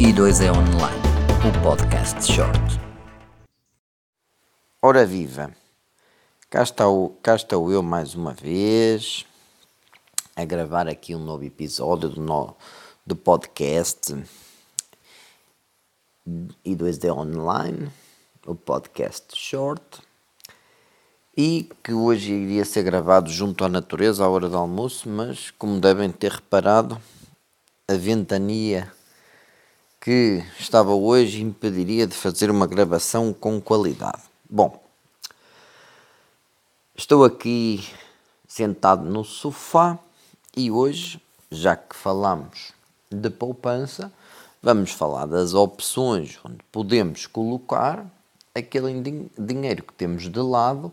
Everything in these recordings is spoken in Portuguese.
I2 é Online, o podcast short. Ora viva, cá, está o, cá estou eu mais uma vez a gravar aqui um novo episódio do, no, do podcast I2D Online, o podcast short, e que hoje iria ser gravado junto à natureza à hora do almoço, mas como devem ter reparado, a ventania que estava hoje impediria de fazer uma gravação com qualidade. Bom, estou aqui sentado no sofá e hoje, já que falamos de poupança, vamos falar das opções onde podemos colocar aquele dinheiro que temos de lado,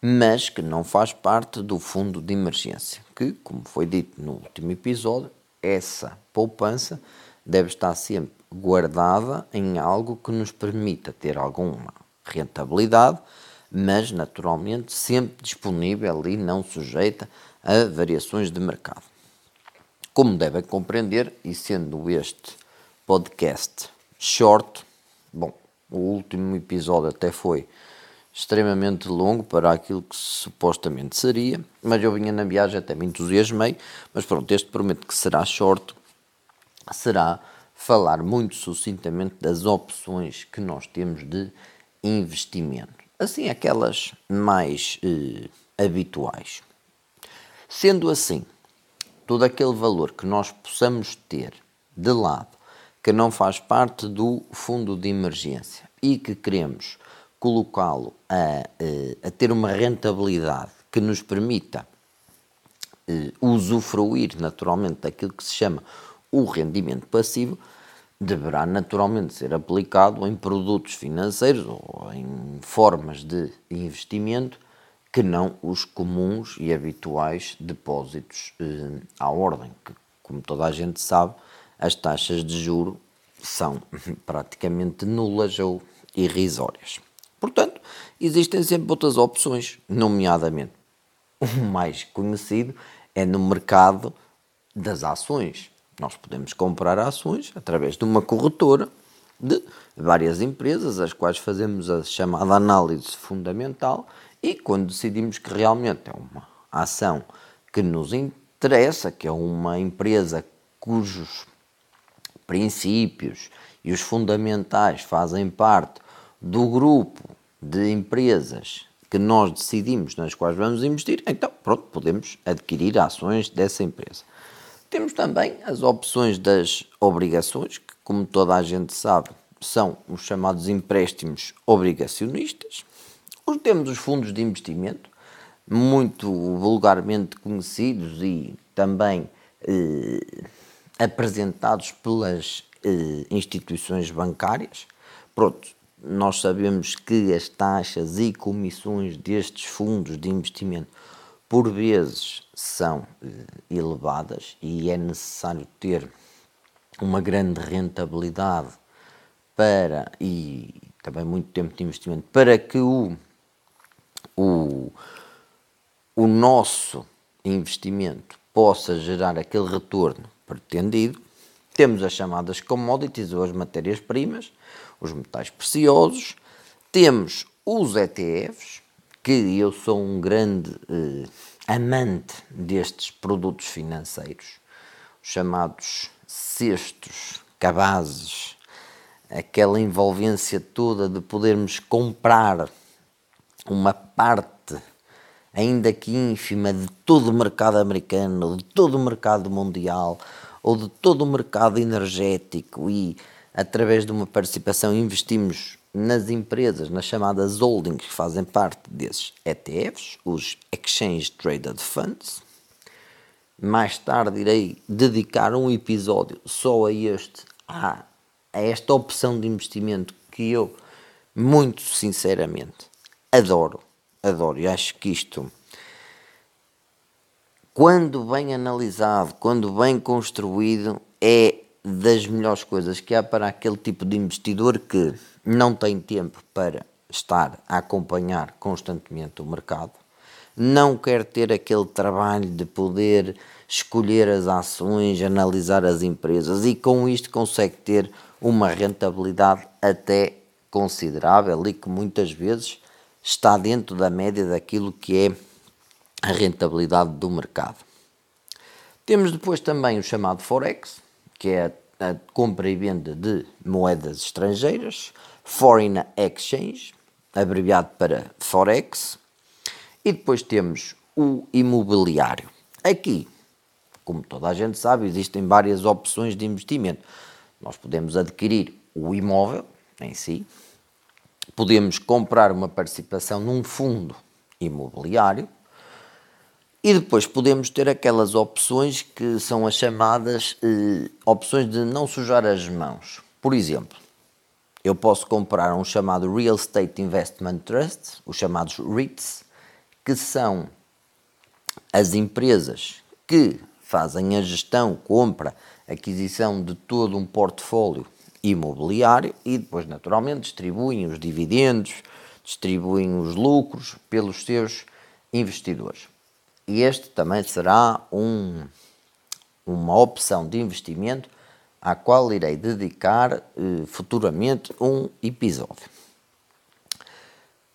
mas que não faz parte do fundo de emergência, que, como foi dito no último episódio, essa poupança deve estar sempre guardada em algo que nos permita ter alguma rentabilidade, mas naturalmente sempre disponível e não sujeita a variações de mercado. Como devem compreender, e sendo este podcast short, bom, o último episódio até foi extremamente longo para aquilo que supostamente seria, mas eu vinha na viagem até me entusiasmei, mas pronto, este prometo que será short, será falar muito sucintamente das opções que nós temos de investimento. Assim, aquelas mais eh, habituais. Sendo assim, todo aquele valor que nós possamos ter de lado, que não faz parte do fundo de emergência e que queremos colocá-lo a, eh, a, ter uma rentabilidade que nos permita eh, usufruir naturalmente daquilo que se chama o rendimento passivo deverá naturalmente ser aplicado em produtos financeiros ou em formas de investimento que não os comuns e habituais depósitos eh, à ordem, que, como toda a gente sabe, as taxas de juro são praticamente nulas ou irrisórias. Portanto, existem sempre outras opções, nomeadamente o mais conhecido é no mercado das ações. Nós podemos comprar ações através de uma corretora de várias empresas, as quais fazemos a chamada análise fundamental e quando decidimos que realmente é uma ação que nos interessa, que é uma empresa cujos princípios e os fundamentais fazem parte do grupo de empresas que nós decidimos nas quais vamos investir, então pronto, podemos adquirir ações dessa empresa. Temos também as opções das obrigações, que, como toda a gente sabe, são os chamados empréstimos obrigacionistas. Temos os fundos de investimento, muito vulgarmente conhecidos e também eh, apresentados pelas eh, instituições bancárias. Pronto, nós sabemos que as taxas e comissões destes fundos de investimento por vezes são eh, elevadas e é necessário ter uma grande rentabilidade para e também muito tempo de investimento para que o, o, o nosso investimento possa gerar aquele retorno pretendido. Temos as chamadas commodities ou as matérias-primas, os metais preciosos, temos os ETFs, que eu sou um grande eh, amante destes produtos financeiros, chamados cestos, cabazes, aquela envolvência toda de podermos comprar uma parte, ainda que ínfima, de todo o mercado americano, de todo o mercado mundial ou de todo o mercado energético e através de uma participação investimos nas empresas, nas chamadas holdings que fazem parte desses ETFs, os Exchange Traded Funds. Mais tarde irei dedicar um episódio só a este, a, a esta opção de investimento que eu, muito sinceramente, adoro. Adoro e acho que isto, quando bem analisado, quando bem construído, é das melhores coisas que há para aquele tipo de investidor que não tem tempo para estar a acompanhar constantemente o mercado, não quer ter aquele trabalho de poder escolher as ações, analisar as empresas e com isto consegue ter uma rentabilidade até considerável e que muitas vezes está dentro da média daquilo que é a rentabilidade do mercado. Temos depois também o chamado Forex, que é a, compra e venda de moedas estrangeiras, Foreign Exchange, abreviado para Forex, e depois temos o imobiliário. Aqui, como toda a gente sabe, existem várias opções de investimento. Nós podemos adquirir o imóvel em si, podemos comprar uma participação num fundo imobiliário e depois podemos ter aquelas opções que são as chamadas eh, opções de não sujar as mãos. Por exemplo, eu posso comprar um chamado Real Estate Investment Trust, os chamados REITs, que são as empresas que fazem a gestão, compra, aquisição de todo um portfólio imobiliário e depois, naturalmente, distribuem os dividendos, distribuem os lucros pelos seus investidores. Este também será um, uma opção de investimento à qual irei dedicar eh, futuramente um episódio.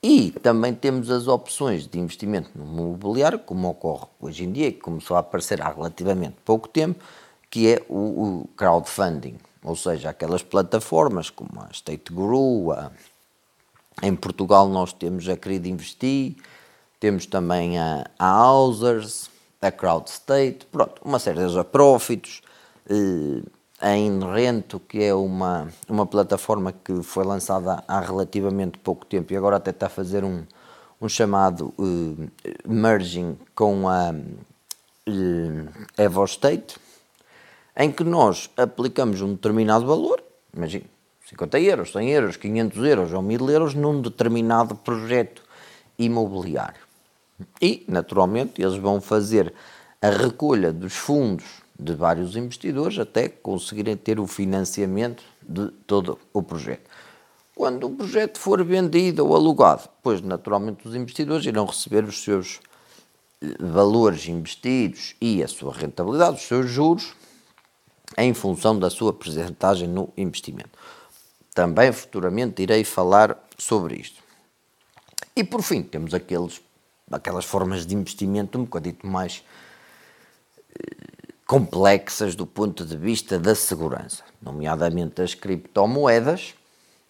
E também temos as opções de investimento no mobiliário, como ocorre hoje em dia, que começou a aparecer há relativamente pouco tempo, que é o, o crowdfunding, ou seja, aquelas plataformas como a State Guru, a, em Portugal nós temos a Querida Investir, temos também a, a Housers, a CrowdState, pronto, uma série de Profits, eh, a Inrento, que é uma, uma plataforma que foi lançada há relativamente pouco tempo e agora até está a fazer um, um chamado uh, merging com a uh, EvoState, em que nós aplicamos um determinado valor, imagina, 50 euros, 100 euros, 500 euros ou 1000 euros num determinado projeto imobiliário. E, naturalmente, eles vão fazer a recolha dos fundos de vários investidores até conseguirem ter o financiamento de todo o projeto. Quando o projeto for vendido ou alugado, pois naturalmente os investidores irão receber os seus eh, valores investidos e a sua rentabilidade, os seus juros, em função da sua percentagem no investimento. Também futuramente irei falar sobre isto. E por fim, temos aqueles, aquelas formas de investimento um bocadinho mais complexas do ponto de vista da segurança, nomeadamente as criptomoedas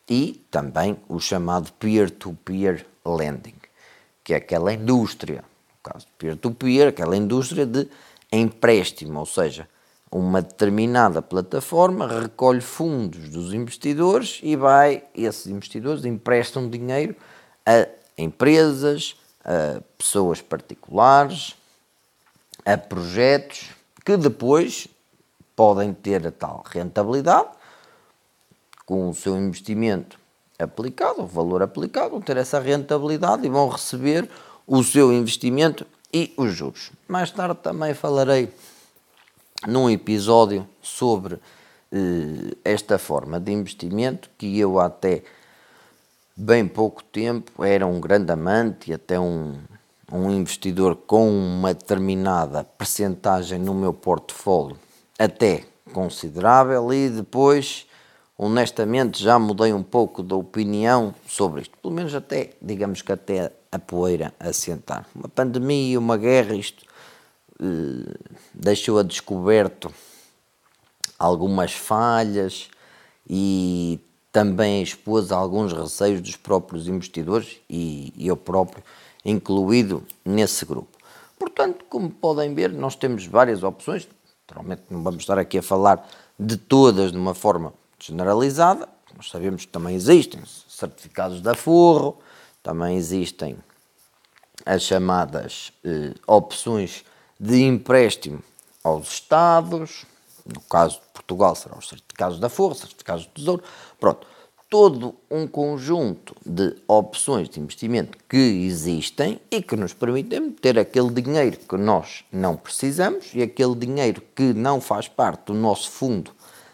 e também o chamado peer-to-peer -peer lending, que é aquela indústria, no caso peer-to-peer, -peer, aquela indústria de empréstimo, ou seja, uma determinada plataforma recolhe fundos dos investidores e vai, esses investidores emprestam dinheiro a empresas, a pessoas particulares, a projetos que depois podem ter a tal rentabilidade com o seu investimento aplicado, o valor aplicado, vão ter essa rentabilidade e vão receber o seu investimento e os juros. Mais tarde também falarei num episódio sobre eh, esta forma de investimento que eu até bem pouco tempo era um grande amante e até um, um investidor com uma determinada percentagem no meu portfólio até considerável e depois honestamente já mudei um pouco de opinião sobre isto, pelo menos até, digamos que até a poeira assentar. Uma pandemia, uma guerra, isto eh, deixou a descoberto algumas falhas e também expôs alguns receios dos próprios investidores e, eu próprio incluído nesse grupo. Portanto, como podem ver, nós temos várias opções, naturalmente não vamos estar aqui a falar de todas de uma forma generalizada, nós sabemos que também existem certificados da Forro, também existem as chamadas eh, opções de empréstimo aos Estados, no caso de Portugal serão os certificados da Forro, certificados do Tesouro, pronto todo um conjunto de opções de investimento que existem e que nos permitem ter aquele dinheiro que nós não precisamos e aquele dinheiro que não faz parte do nosso fundo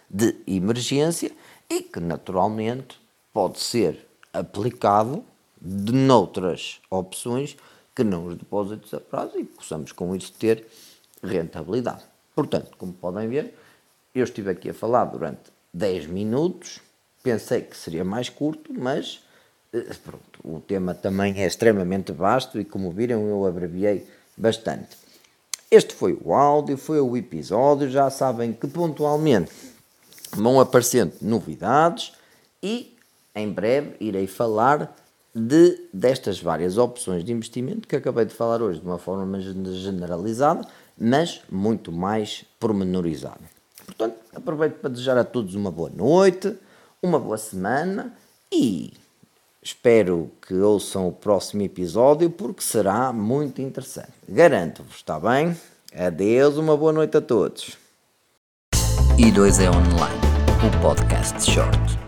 de emergência e que naturalmente pode ser aplicado de noutras opções que não os depósitos a prazo e possamos com isso ter rentabilidade. Portanto, como podem ver, eu estive aqui a falar durante 10 minutos, pensei que seria mais curto, mas eh, pronto, o tema também é extremamente vasto e, como viram, eu abreviei bastante. Este foi o áudio, foi o episódio. Já sabem que pontualmente vão aparecendo novidades e em breve irei falar de destas várias opções de investimento que acabei de falar hoje de uma forma generalizada, mas muito mais pormenorizada. Aproveito para desejar a todos uma boa noite, uma boa semana e espero que ouçam o próximo episódio porque será muito interessante. Garanto-vos, está bem? Adeus, uma boa noite a todos. E2 é Online, o podcast short.